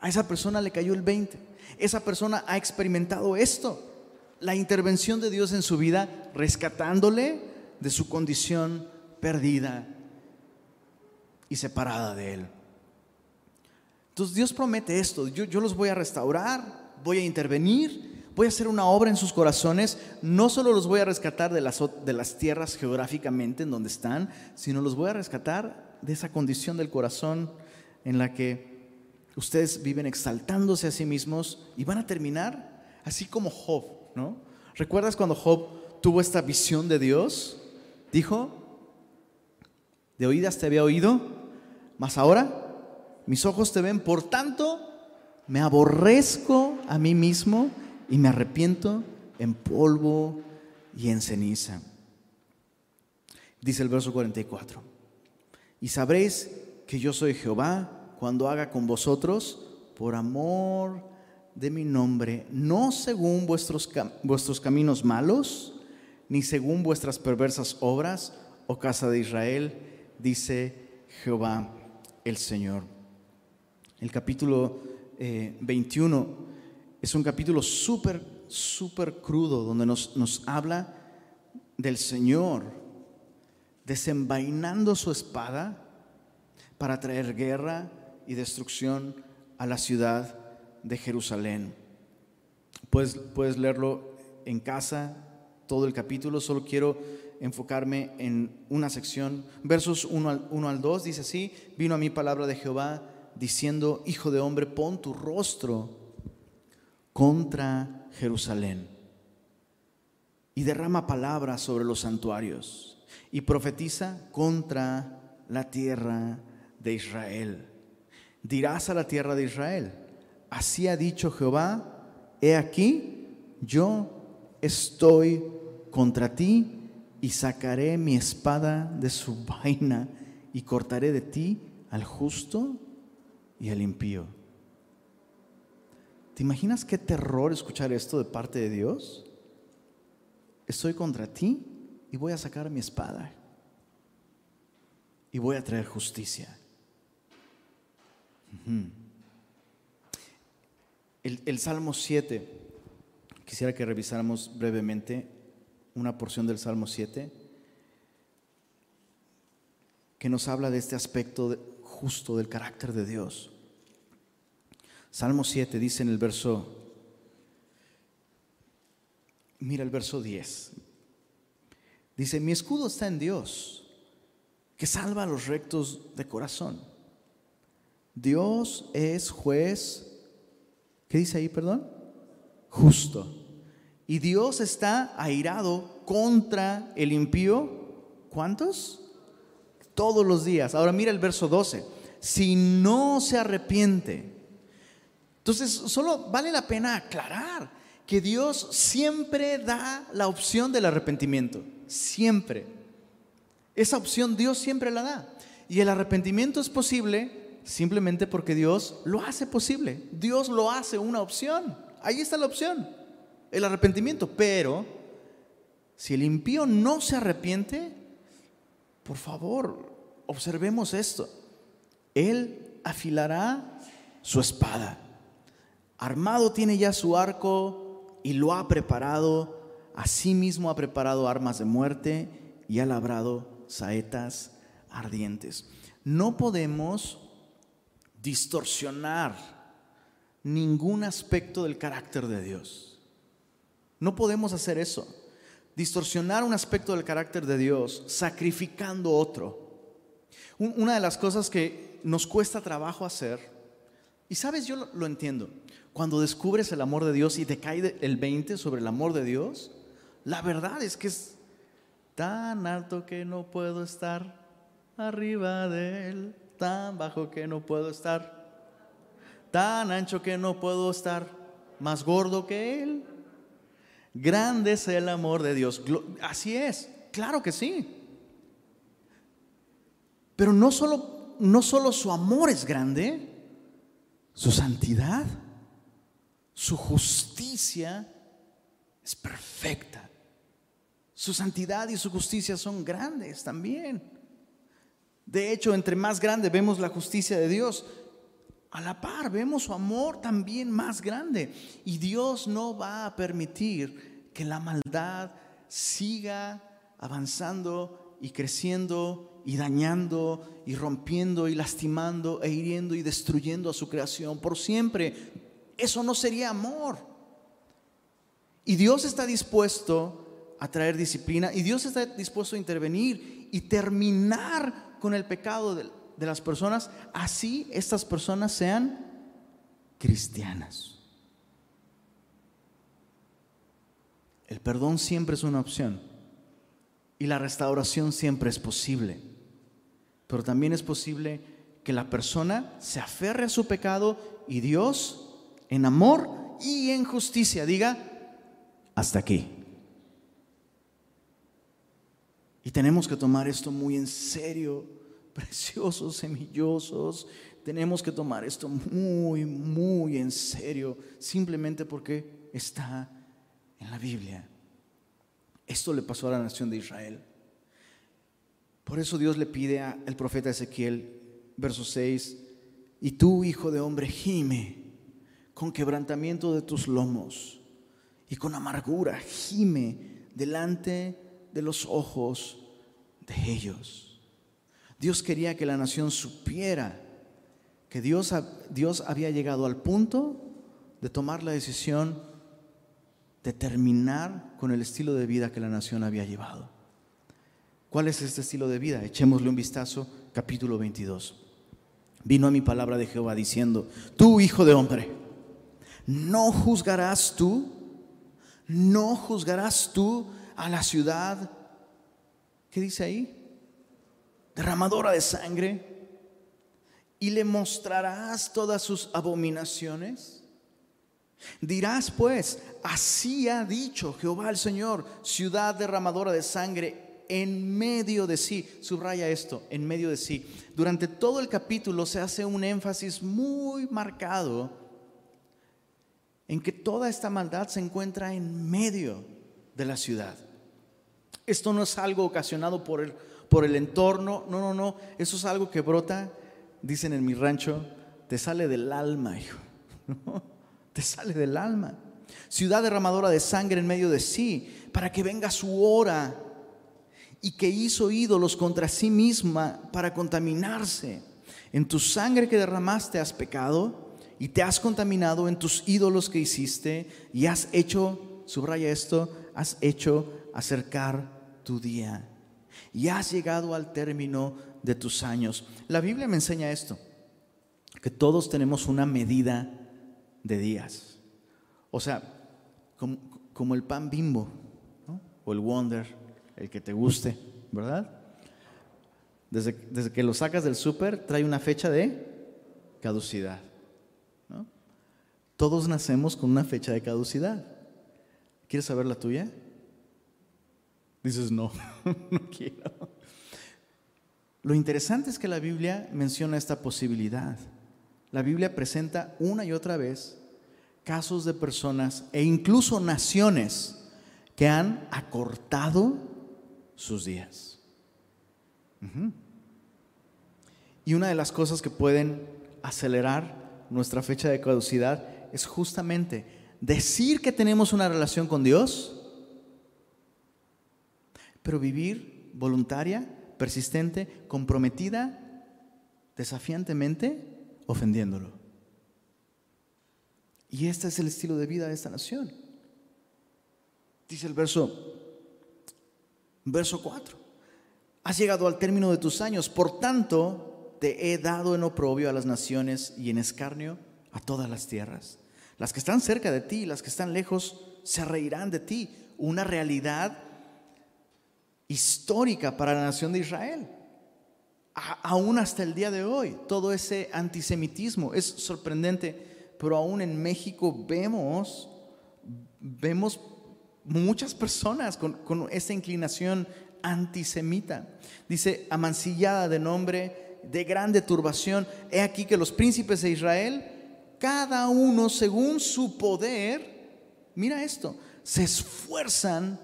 A esa persona le cayó el 20. Esa persona ha experimentado esto, la intervención de Dios en su vida, rescatándole de su condición perdida y separada de Él. Entonces Dios promete esto, yo, los voy a restaurar, voy a intervenir, voy a hacer una obra en sus corazones, no solo los voy a rescatar de las, de las tierras geográficamente en donde están, sino los voy a rescatar de esa condición del corazón en la que ustedes viven exaltándose a sí mismos y van a terminar así como Job, ¿no? ¿Recuerdas cuando Job tuvo esta visión de Dios? Dijo, de oídas te había oído, mas ahora mis ojos te ven, por tanto me aborrezco a mí mismo y me arrepiento en polvo y en ceniza. Dice el verso 44, y sabréis que yo soy Jehová cuando haga con vosotros por amor de mi nombre, no según vuestros, vuestros caminos malos, ni según vuestras perversas obras, oh casa de Israel, dice Jehová el Señor. El capítulo 21 eh, es un capítulo súper, súper crudo, donde nos, nos habla del Señor desenvainando su espada para traer guerra y destrucción a la ciudad de Jerusalén. Puedes, puedes leerlo en casa, todo el capítulo, solo quiero enfocarme en una sección. Versos 1 al, 1 al 2 dice así, vino a mí palabra de Jehová diciendo, Hijo de hombre, pon tu rostro contra Jerusalén y derrama palabras sobre los santuarios y profetiza contra la tierra de Israel. Dirás a la tierra de Israel, así ha dicho Jehová, he aquí, yo estoy contra ti y sacaré mi espada de su vaina y cortaré de ti al justo y al impío. ¿Te imaginas qué terror escuchar esto de parte de Dios? Estoy contra ti y voy a sacar mi espada y voy a traer justicia. el, Salmo 7, quisiera que revisáramos brevemente una porción del Salmo 7 que nos habla de este aspecto justo del carácter de Dios. Salmo 7 dice en el verso, mira el verso 10, dice, mi escudo está en Dios, que salva a los rectos de corazón. Dios es juez, ¿qué dice ahí, perdón? Justo. Y Dios está airado contra el impío. ¿Cuántos? Todos los días. Ahora mira el verso 12. Si no se arrepiente. Entonces, solo vale la pena aclarar que Dios siempre da la opción del arrepentimiento. Siempre. Esa opción Dios siempre la da. Y el arrepentimiento es posible simplemente porque Dios lo hace posible. Dios lo hace una opción. Ahí está la opción, el arrepentimiento. Pero si el impío no se arrepiente, por favor, observemos esto. Él afilará su espada. Armado tiene ya su arco y lo ha preparado. Asimismo ha preparado armas de muerte y ha labrado saetas ardientes. No podemos distorsionar ningún aspecto del carácter de Dios. No podemos hacer eso. Distorsionar un aspecto del carácter de Dios sacrificando otro. Una de las cosas que nos cuesta trabajo hacer, y sabes, yo lo, entiendo, cuando descubres el amor de Dios y te cae el 20 sobre el amor de Dios, la verdad es que es tan alto que no puedo estar arriba de él tan bajo que no puedo estar, tan ancho que no puedo estar, más gordo que Él. Grande es el amor de Dios. Así es, claro que sí. Pero no solo, no solo su amor es grande, su santidad, su justicia es perfecta. Su santidad y su justicia son grandes también. De hecho, entre más grande vemos la justicia de Dios, a la par vemos su amor también más grande. Y Dios no va a permitir que la maldad siga avanzando y creciendo y dañando y rompiendo y lastimando e hiriendo y destruyendo a su creación por siempre. Eso no sería amor. Y Dios está dispuesto a traer disciplina y Dios está dispuesto a intervenir y terminar con el pecado de, de las personas, así estas personas sean cristianas. El perdón siempre es una opción y la restauración siempre es posible, pero también es posible que la persona se aferre a su pecado y Dios, en amor y en justicia, diga, hasta aquí. Y tenemos que tomar esto muy en serio, preciosos, semillosos. Tenemos que tomar esto muy, muy en serio, simplemente porque está en la Biblia. Esto le pasó a la nación de Israel. Por eso Dios le pide al profeta Ezequiel, verso 6, y tú, hijo de hombre, gime con quebrantamiento de tus lomos y con amargura, gime delante de los ojos de ellos. Dios quería que la nación supiera que Dios, Dios había llegado al punto de tomar la decisión de terminar con el estilo de vida que la nación había llevado. ¿Cuál es este estilo de vida? Echémosle un vistazo, capítulo 22. Vino a mi palabra de Jehová diciendo, tú hijo de hombre, no juzgarás tú, no juzgarás tú a la ciudad, ¿qué dice ahí? Derramadora de sangre, y le mostrarás todas sus abominaciones. Dirás pues, así ha dicho Jehová el Señor, ciudad derramadora de sangre en medio de sí. Subraya esto, en medio de sí. Durante todo el capítulo se hace un énfasis muy marcado en que toda esta maldad se encuentra en medio de la ciudad. Esto no es algo ocasionado por el, por el entorno, no, no, no, eso es algo que brota, dicen en mi rancho, te sale del alma, hijo. te sale del alma. Ciudad derramadora de sangre en medio de sí, para que venga su hora y que hizo ídolos contra sí misma para contaminarse. En tu sangre que derramaste has pecado y te has contaminado en tus ídolos que hiciste y has hecho, subraya esto, has hecho acercar tu día y has llegado al término de tus años. La Biblia me enseña esto, que todos tenemos una medida de días. O sea, como, el pan bimbo o el Wonder, el que te guste, ¿verdad? Desde, desde que lo sacas del súper trae una fecha de caducidad. Todos nacemos con una fecha de caducidad. ¿Quieres saber la tuya? Dices, no, no quiero. Lo interesante es que la Biblia menciona esta posibilidad. La Biblia presenta una y otra vez casos de personas e incluso naciones que han acortado sus días. Y una de las cosas que pueden acelerar nuestra fecha de caducidad es justamente decir que tenemos una relación con Dios, pero vivir voluntaria, persistente, comprometida, desafiantemente ofendiéndolo. Y este es el estilo de vida de esta nación. Dice el verso, verso 4. Has llegado al término de tus años, por tanto te he dado en oprobio a las naciones y en escarnio a todas las tierras. Las que están cerca de ti, las que están lejos, se reirán de ti. Una realidad histórica para la nación de Israel aún hasta el día de hoy, todo ese antisemitismo es sorprendente, pero aún en México vemos, vemos muchas personas con, con esta inclinación antisemita. Dice, amancillada de nombre, de grande turbación, he aquí que los príncipes de Israel, cada uno según su poder, mira esto, se esfuerzan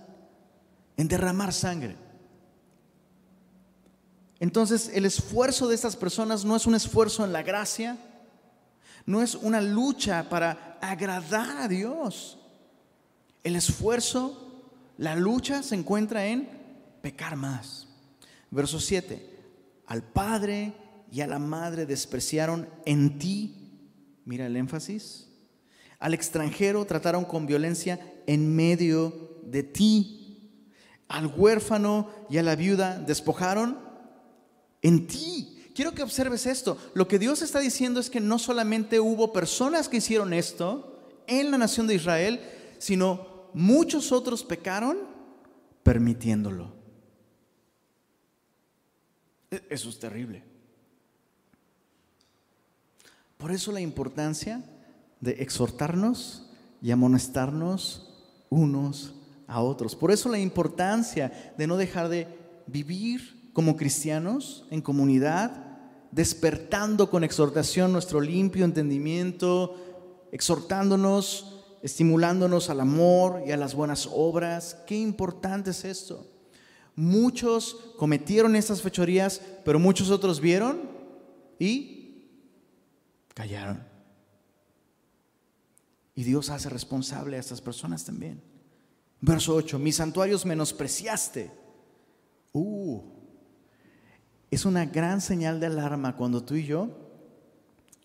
en derramar sangre. Entonces el esfuerzo de estas personas no es un esfuerzo en la gracia, no es una lucha para agradar a Dios. El esfuerzo, la lucha se encuentra en pecar más. Verso 7, al Padre y a la Madre despreciaron en ti, mira el énfasis, al extranjero trataron con violencia en medio de ti, al huérfano y a la viuda despojaron en ti. Quiero que observes esto. Lo que Dios está diciendo es que no solamente hubo personas que hicieron esto en la nación de Israel, sino muchos otros pecaron permitiéndolo. E-, eso es terrible. Por eso la importancia de exhortarnos y amonestarnos unos a otros. Por eso la importancia de no dejar de vivir como cristianos en comunidad, despertando con exhortación nuestro limpio entendimiento, exhortándonos, estimulándonos al amor y a las buenas obras. Qué importante es esto. Muchos cometieron estas fechorías, pero muchos otros vieron y callaron. Y Dios hace responsable a estas personas también. Verso 8, mis santuarios menospreciaste. Uh, es una gran señal de alarma cuando tú y yo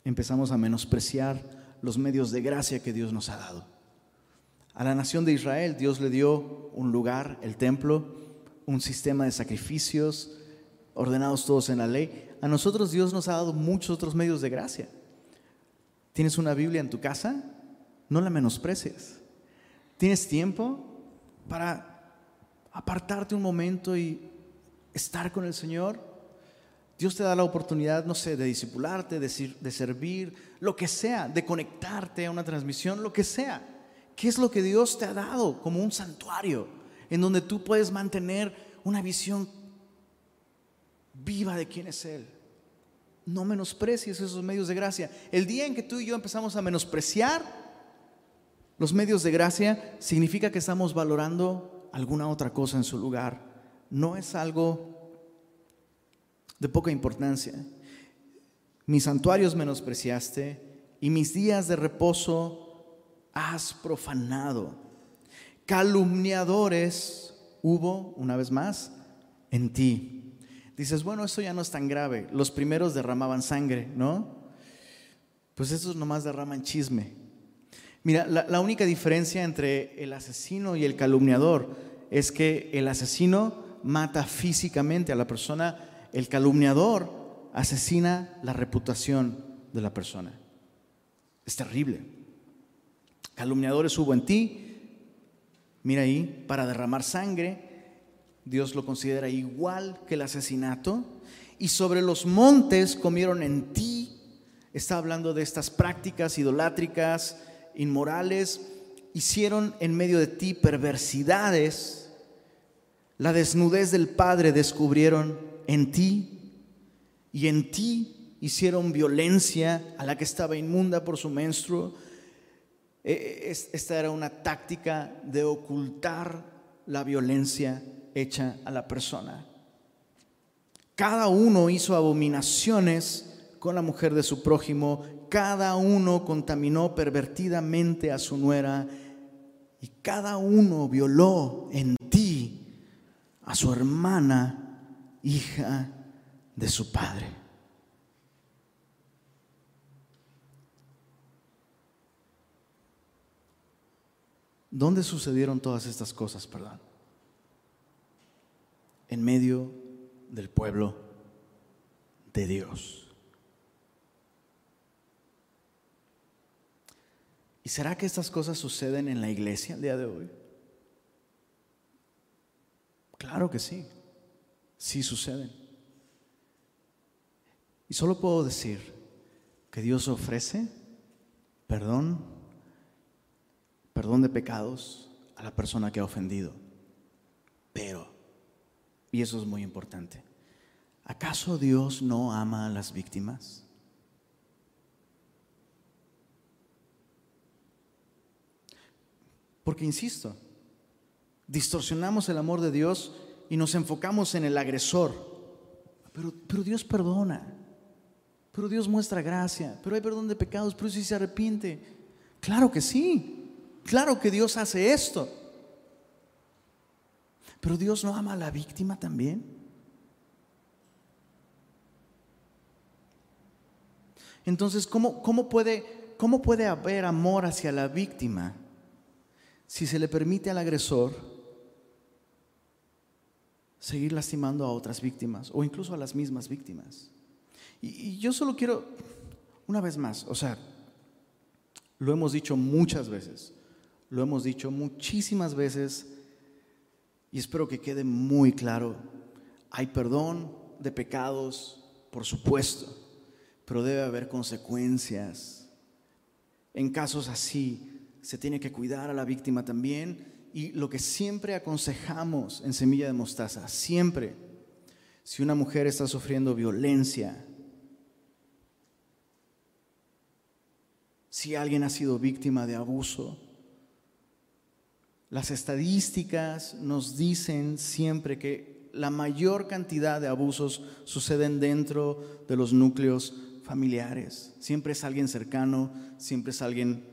empezamos a menospreciar los medios de gracia que Dios nos ha dado. A la nación de Israel Dios le dio un lugar, el templo, un sistema de sacrificios, ordenados todos en la ley. A nosotros Dios nos ha dado muchos otros medios de gracia. ¿Tienes una Biblia en tu casa? No la menosprecies. ¿Tienes tiempo para apartarte un momento y estar con el Señor? Dios te da la oportunidad, no sé, de discipularte, de, de servir, lo que sea, de conectarte a una transmisión, lo que sea. ¿Qué es lo que Dios te ha dado como un santuario en donde tú puedes mantener una visión viva de quién es Él? No menosprecies esos medios de gracia. El día en que tú y yo empezamos a menospreciar los medios de gracia, significa que estamos valorando alguna otra cosa en su lugar. No es algo de poca importancia. Mis santuarios menospreciaste y mis días de reposo has profanado. Calumniadores hubo, una vez más, en ti. Dices, bueno, eso ya no es tan grave. Los primeros derramaban sangre, ¿no? Pues esos nomás derraman chisme. Mira, la, la única diferencia entre el asesino y el calumniador es que el asesino mata físicamente a la persona el calumniador asesina la reputación de la persona. Es terrible. Calumniadores hubo en ti, mira ahí, para derramar sangre, Dios lo considera igual que el asesinato, y sobre los montes comieron en ti, está hablando de estas prácticas idolátricas, inmorales, hicieron en medio de ti perversidades, la desnudez del Padre descubrieron en ti y en ti hicieron violencia a la que estaba inmunda por su menstruo. E, e, esta era una táctica de ocultar la violencia hecha a la persona. Cada uno hizo abominaciones con la mujer de su prójimo, cada uno contaminó pervertidamente a su nuera y cada uno violó en ti a su hermana hija de su padre. ¿Dónde sucedieron todas estas cosas, perdón? En medio del pueblo de Dios. ¿Y será que estas cosas suceden en la iglesia el día de hoy? Claro que sí sí suceden. Y solo puedo decir que Dios ofrece perdón, perdón de pecados a la persona que ha ofendido. Pero, y eso es muy importante, ¿acaso Dios no ama a las víctimas? Porque, insisto, distorsionamos el amor de Dios y nos enfocamos en el agresor. Pero, pero Dios perdona. Pero Dios muestra gracia. Pero hay perdón de pecados. Pero si se arrepiente. Claro que sí. Claro que Dios hace esto. Pero Dios no ama a la víctima también. Entonces, ¿cómo, cómo, puede, ¿cómo puede haber amor hacia la víctima si se le permite al agresor seguir lastimando a otras víctimas o incluso a las mismas víctimas? Y, y yo solo quiero, una vez más, o sea, lo hemos dicho muchas veces, lo hemos dicho muchísimas veces y espero que quede muy claro. Hay perdón de pecados, por supuesto, pero debe haber consecuencias. En casos así, se tiene que cuidar a la víctima también y lo que siempre aconsejamos en Semilla de Mostaza, siempre, si una mujer está sufriendo violencia, si alguien ha sido víctima de abuso, las estadísticas nos dicen siempre que la mayor cantidad de abusos suceden dentro de los núcleos familiares. Siempre es alguien cercano, siempre es alguien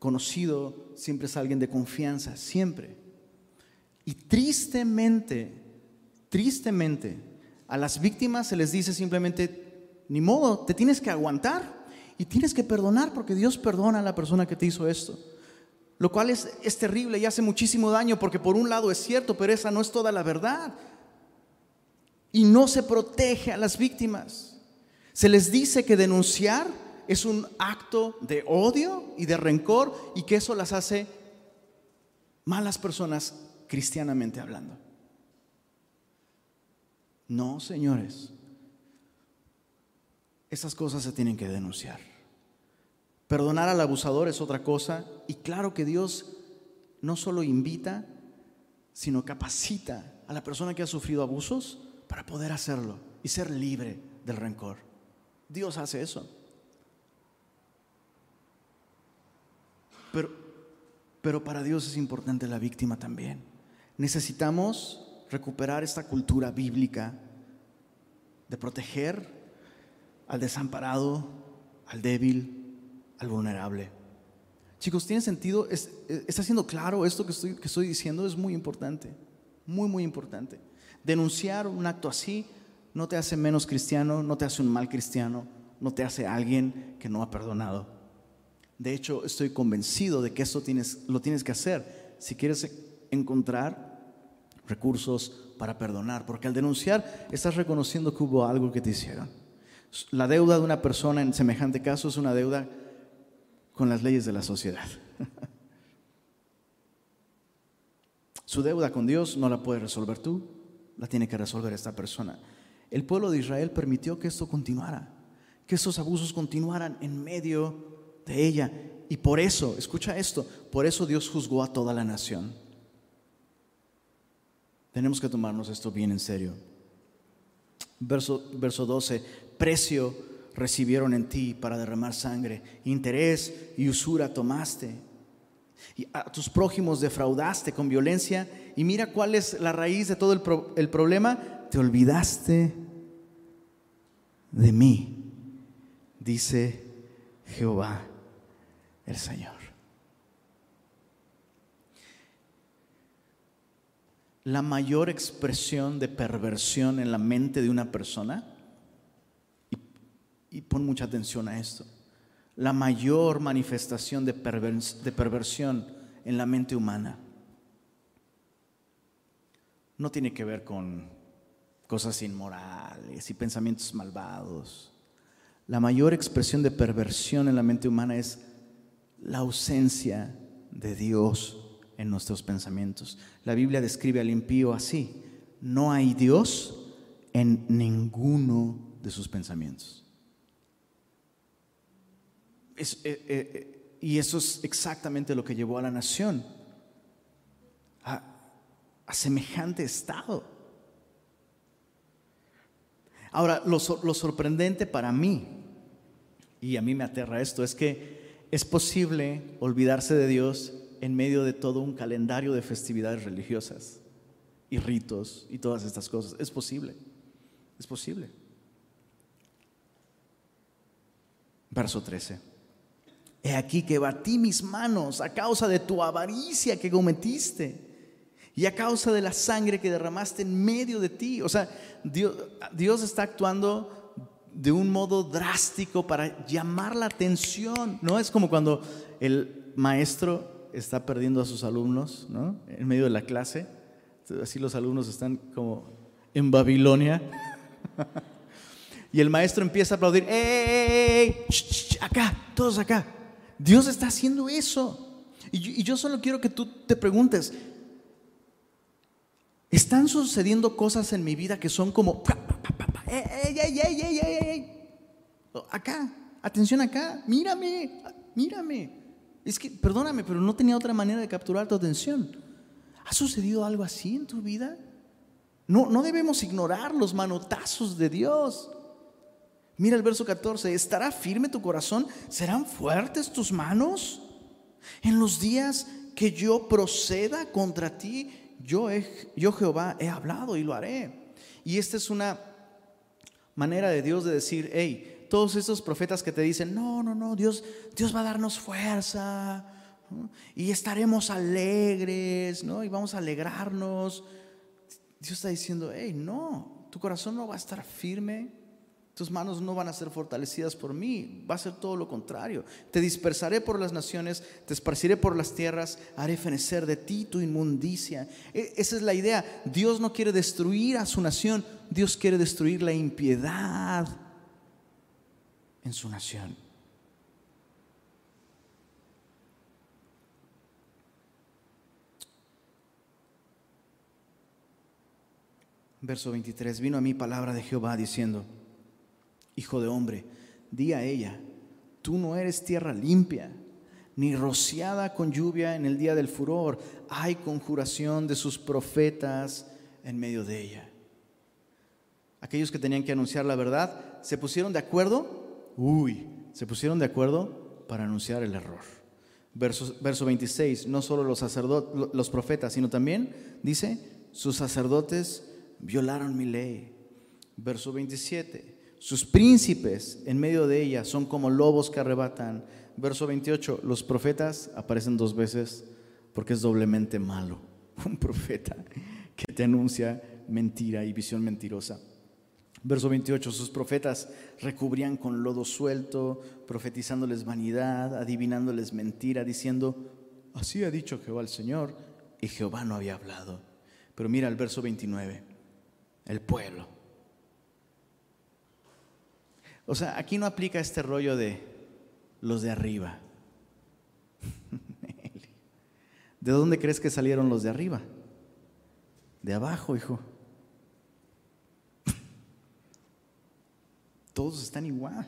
conocido, siempre es alguien de confianza, siempre. Y tristemente, tristemente, a las víctimas se les dice simplemente, ni modo, te tienes que aguantar y tienes que perdonar porque Dios perdona a la persona que te hizo esto. Lo cual es, es terrible y hace muchísimo daño porque por un lado es cierto, pero esa no es toda la verdad. Y no se protege a las víctimas. Se les dice que denunciar es un acto de odio y de rencor y que eso las hace malas personas cristianamente hablando. No, señores. Esas cosas se tienen que denunciar. Perdonar al abusador es otra cosa y claro que Dios no solo invita, sino capacita a la persona que ha sufrido abusos para poder hacerlo y ser libre del rencor. Dios hace eso. Pero, pero para Dios es importante la víctima también. Necesitamos recuperar esta cultura bíblica de proteger al desamparado, al débil, al vulnerable. Chicos, ¿tiene sentido? ¿Está siendo claro esto que estoy, que estoy diciendo? Es muy importante, muy, muy importante. Denunciar un acto así no te hace menos cristiano, no te hace un mal cristiano, no te hace alguien que no ha perdonado. De hecho, estoy convencido de que esto tienes, lo tienes que hacer si quieres encontrar recursos para perdonar, porque al denunciar estás reconociendo que hubo algo que te hicieron. La deuda de una persona en semejante caso es una deuda con las leyes de la sociedad. Su deuda con Dios no la puedes resolver tú, la tiene que resolver esta persona. El pueblo de Israel permitió que esto continuara, que esos abusos continuaran en medio de ella. Y por eso, escucha esto, por eso Dios juzgó a toda la nación. Tenemos que tomarnos esto bien en serio. Verso, verso 12, precio recibieron en ti para derramar sangre, interés y usura tomaste. Y a tus prójimos defraudaste con violencia. Y mira cuál es la raíz de todo el, el problema. Te olvidaste de mí, dice Jehová el Señor. La mayor expresión de perversión en la mente de una persona y pon mucha atención a esto, la mayor manifestación de, perversión en la mente humana no tiene que ver con cosas inmorales y pensamientos malvados. La mayor expresión de perversión en la mente humana es la ausencia de Dios en nuestros pensamientos. La Biblia describe al impío así, no hay Dios en ninguno de sus pensamientos. Eh, eh, y eso es exactamente lo que llevó a la nación a, semejante estado. Ahora, lo, lo sorprendente para mí, y a mí me aterra esto, es que es posible olvidarse de Dios en medio de todo un calendario de festividades religiosas y ritos y todas estas cosas. Es posible, es posible. Verso 13. He aquí que batí mis manos a causa de tu avaricia que cometiste y a causa de la sangre que derramaste en medio de ti. O sea, Dios, Dios está actuando de un modo drástico para llamar la atención. No es como cuando el maestro está perdiendo a sus alumnos, ¿no? En medio de la clase. Así los alumnos están como en Babilonia. y el maestro empieza a aplaudir, ¡Ey! acá, todos acá. Dios está haciendo eso. Y yo, solo quiero que tú te preguntes, ¿están sucediendo cosas en mi vida que son como, ¡Ey, ey, ey, ey, ey! Acá, atención acá, mírame, mírame. Es que, perdóname, pero no tenía otra manera de capturar tu atención. ¿Ha sucedido algo así en tu vida? No, no debemos ignorar los manotazos de Dios. Mira el verso 14, ¿estará firme tu corazón? ¿Serán fuertes tus manos? En los días que yo proceda contra ti, yo, yo Jehová he hablado y lo haré. Y esta es una manera de Dios de decir, hey, todos esos profetas que te dicen, no, no, no, Dios, Dios va a darnos fuerza y estaremos alegres, ¿no? Y vamos a alegrarnos. Dios está diciendo, hey, no, tu corazón no va a estar firme, tus manos no van a ser fortalecidas por mí, va a ser todo lo contrario. Te dispersaré por las naciones, te esparciré por las tierras, haré fenecer de ti tu inmundicia. E, esa es la idea. Dios no quiere destruir a su nación, Dios quiere destruir la impiedad en su nación. Verso 23, vino a mí palabra de Jehová diciendo, Hijo de hombre, di a ella, tú no eres tierra limpia, ni rociada con lluvia en el día del furor. Hay conjuración de sus profetas en medio de ella. Aquellos que tenían que anunciar la verdad, ¿se pusieron de acuerdo? Uy, se pusieron de acuerdo para anunciar el error. Verso, verso 26, no solo los sacerdotes, los profetas, sino también, dice, sus sacerdotes violaron mi ley. Verso 27, sus príncipes en medio de ella son como lobos que arrebatan. Verso 28, los profetas aparecen dos veces porque es doblemente malo. Un profeta que te anuncia mentira y visión mentirosa. Verso 28, sus profetas recubrían con lodo suelto, profetizándoles vanidad, adivinándoles mentira, diciendo, así ha dicho Jehová el Señor, y Jehová no había hablado. Pero mira el verso 29, el pueblo o sea, aquí no aplica este rollo de los de arriba. ¿De dónde crees que salieron los de arriba? De abajo, hijo. Todos están igual.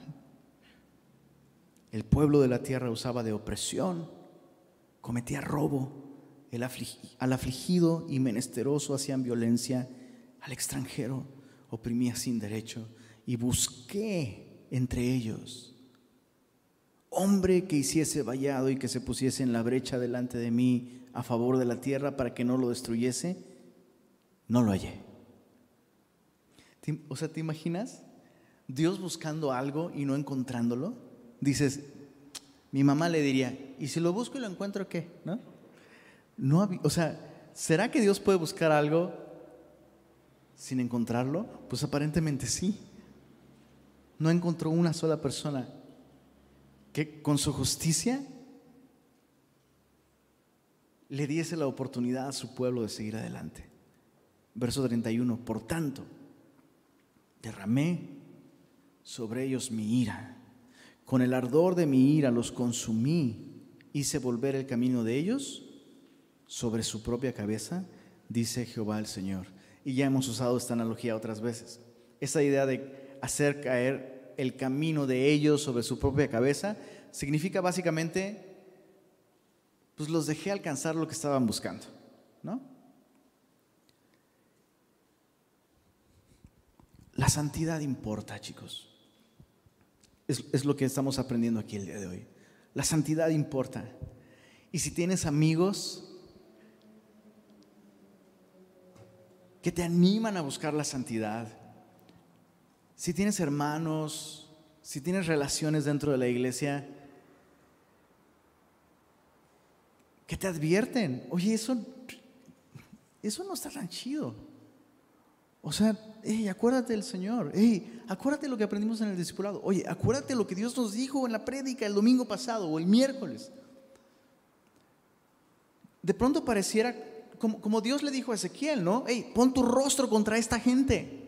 El pueblo de la tierra usaba de opresión, cometía robo, el al afligido y menesteroso hacían violencia, al extranjero oprimía sin derecho y busqué entre ellos. Hombre que hiciese vallado y que se pusiese en la brecha delante de mí a favor de la tierra para que no lo destruyese, no lo hallé. O sea, ¿te imaginas? Dios buscando algo y no encontrándolo. Dices, mi mamá le diría, ¿y si lo busco y lo encuentro qué? ¿No? no o sea, ¿será que Dios puede buscar algo sin encontrarlo? Pues aparentemente sí no encontró una sola persona que con su justicia le diese la oportunidad a su pueblo de seguir adelante. Verso 31, por tanto, derramé sobre ellos mi ira. Con el ardor de mi ira los consumí, hice volver el camino de ellos sobre su propia cabeza, dice Jehová el Señor. Y ya hemos usado esta analogía otras veces. Esa idea de hacer caer el camino de ellos sobre su propia cabeza, significa básicamente, pues los dejé alcanzar lo que estaban buscando, ¿no? La santidad importa, chicos. Es, es, lo que estamos aprendiendo aquí el día de hoy. La santidad importa. Y si tienes amigos que te animan a buscar la santidad, si tienes hermanos si tienes relaciones dentro de la iglesia que te advierten, oye, eso, eso no está tan chido. O sea, hey, acuérdate del Señor, hey, acuérdate lo que aprendimos en el discipulado, oye, acuérdate lo que Dios nos dijo en la prédica el domingo pasado o el miércoles. De pronto pareciera como, como Dios le dijo a Ezequiel, ¿no? Hey, pon tu rostro contra esta gente.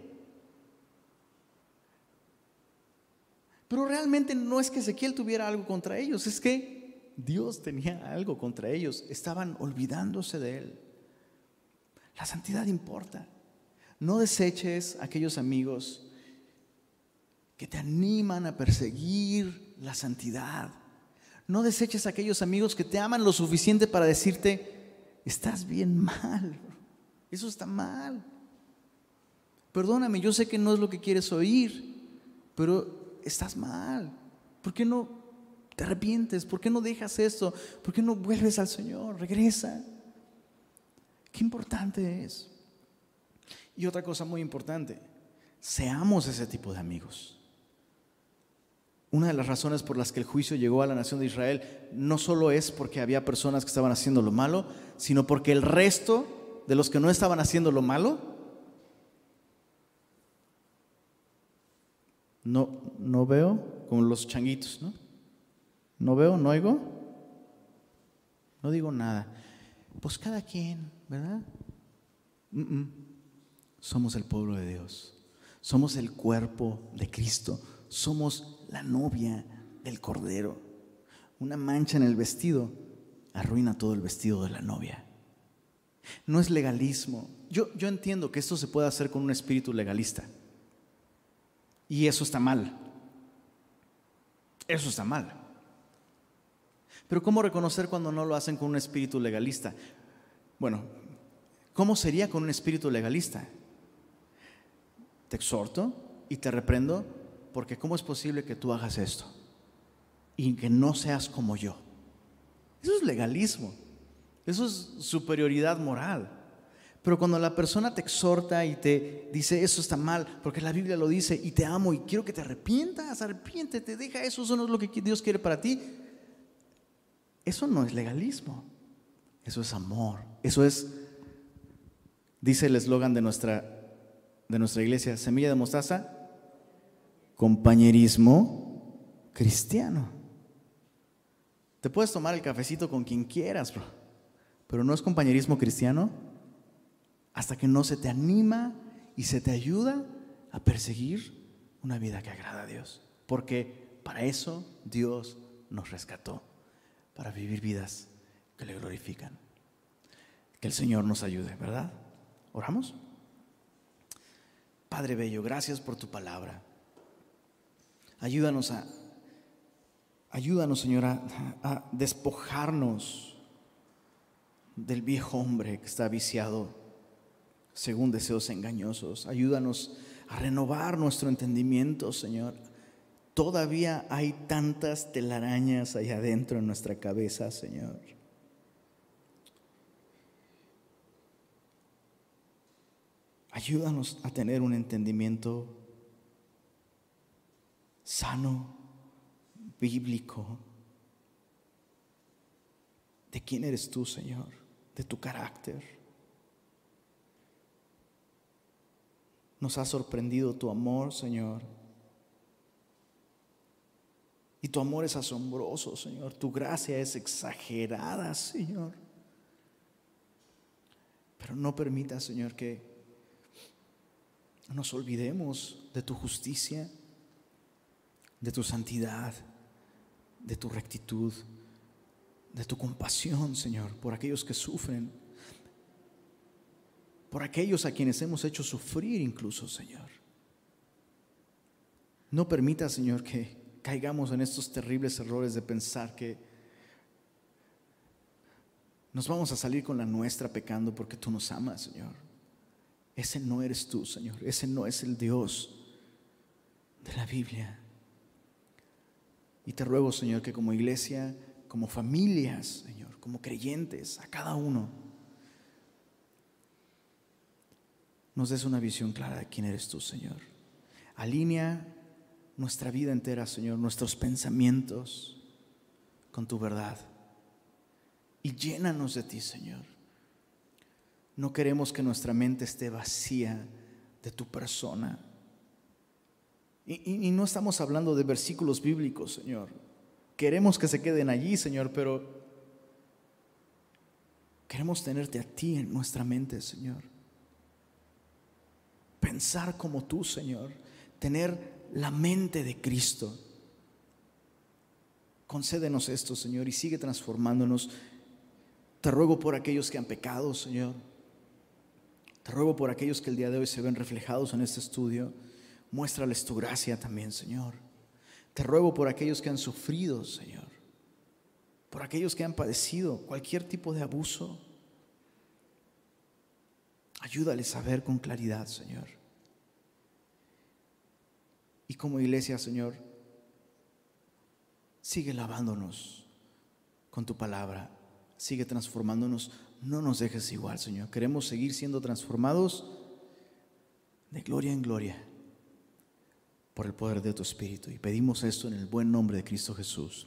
Pero realmente no es que Ezequiel tuviera algo contra ellos, es que Dios tenía algo contra ellos. Estaban olvidándose de Él. La santidad importa. No deseches aquellos amigos que te animan a perseguir la santidad. No deseches aquellos amigos que te aman lo suficiente para decirte, estás bien mal. Eso está mal. Perdóname, yo sé que no es lo que quieres oír, pero estás mal. ¿Por qué no te arrepientes? ¿Por qué no dejas esto? ¿Por qué no vuelves al Señor? Regresa. Qué importante es. Y otra cosa muy importante, seamos ese tipo de amigos. Una de las razones por las que el juicio llegó a la nación de Israel no solo es porque había personas que estaban haciendo lo malo, sino porque el resto de los que no estaban haciendo lo malo No, no veo como los changuitos, ¿no? No veo, no oigo, no digo nada. Pues cada quien, ¿verdad? Somos el pueblo de Dios, somos el cuerpo de Cristo, somos la novia del Cordero. Una mancha en el vestido arruina todo el vestido de la novia. No es legalismo. Yo, yo entiendo que esto se puede hacer con un espíritu legalista. Y eso está mal. Eso está mal. Pero ¿cómo reconocer cuando no lo hacen con un espíritu legalista? Bueno, ¿cómo sería con un espíritu legalista? Te exhorto y te reprendo porque ¿cómo es posible que tú hagas esto? Y que no seas como yo. Eso es legalismo. Eso es superioridad moral. Pero cuando la persona te exhorta y te dice, eso está mal, porque la Biblia lo dice, y te amo y quiero que te arrepientas, arrepiéntete, deja eso, eso no es lo que Dios quiere para ti. Eso no es legalismo, eso es amor, eso es, dice el eslogan de nuestra, de nuestra iglesia, semilla de mostaza, compañerismo cristiano. Te puedes tomar el cafecito con quien quieras, bro, pero no es compañerismo cristiano hasta que no se te anima y se te ayuda a perseguir una vida que agrada a Dios. Porque para eso Dios nos rescató, para vivir vidas que le glorifican. Que el Señor nos ayude, ¿verdad? ¿Oramos? Padre Bello, gracias por tu palabra. Ayúdanos a, ayúdanos Señor a despojarnos del viejo hombre que está viciado según deseos engañosos. Ayúdanos a renovar nuestro entendimiento, Señor. Todavía hay tantas telarañas allá adentro en nuestra cabeza, Señor. Ayúdanos a tener un entendimiento sano, bíblico, de quién eres tú, Señor, de tu carácter. Nos ha sorprendido tu amor, Señor. Y tu amor es asombroso, Señor. Tu gracia es exagerada, Señor. Pero no permita, Señor, que nos olvidemos de tu justicia, de tu santidad, de tu rectitud, de tu compasión, Señor, por aquellos que sufren por aquellos a quienes hemos hecho sufrir incluso, Señor. No permita, Señor, que caigamos en estos terribles errores de pensar que nos vamos a salir con la nuestra pecando porque tú nos amas, Señor. Ese no eres tú, Señor. Ese no es el Dios de la Biblia. Y te ruego, Señor, que como iglesia, como familias, Señor, como creyentes, a cada uno, nos des una visión clara de quién eres tú, Señor. Alinea nuestra vida entera, Señor, nuestros pensamientos con tu verdad. Y llénanos de ti, Señor. No queremos que nuestra mente esté vacía de tu persona. Y, y, no estamos hablando de versículos bíblicos, Señor. Queremos que se queden allí, Señor, pero queremos tenerte a ti en nuestra mente, Señor. Pensar como tú, Señor. Tener la mente de Cristo. Concédenos esto, Señor, y sigue transformándonos. Te ruego por aquellos que han pecado, Señor. Te ruego por aquellos que el día de hoy se ven reflejados en este estudio. Muéstrales tu gracia también, Señor. Te ruego por aquellos que han sufrido, Señor. Por aquellos que han padecido cualquier tipo de abuso. Ayúdales a ver con claridad, Señor. Y como iglesia, Señor, sigue lavándonos con tu palabra, sigue transformándonos. No nos dejes igual, Señor. Queremos seguir siendo transformados de gloria en gloria por el poder de tu Espíritu. Y pedimos esto en el buen nombre de Cristo Jesús.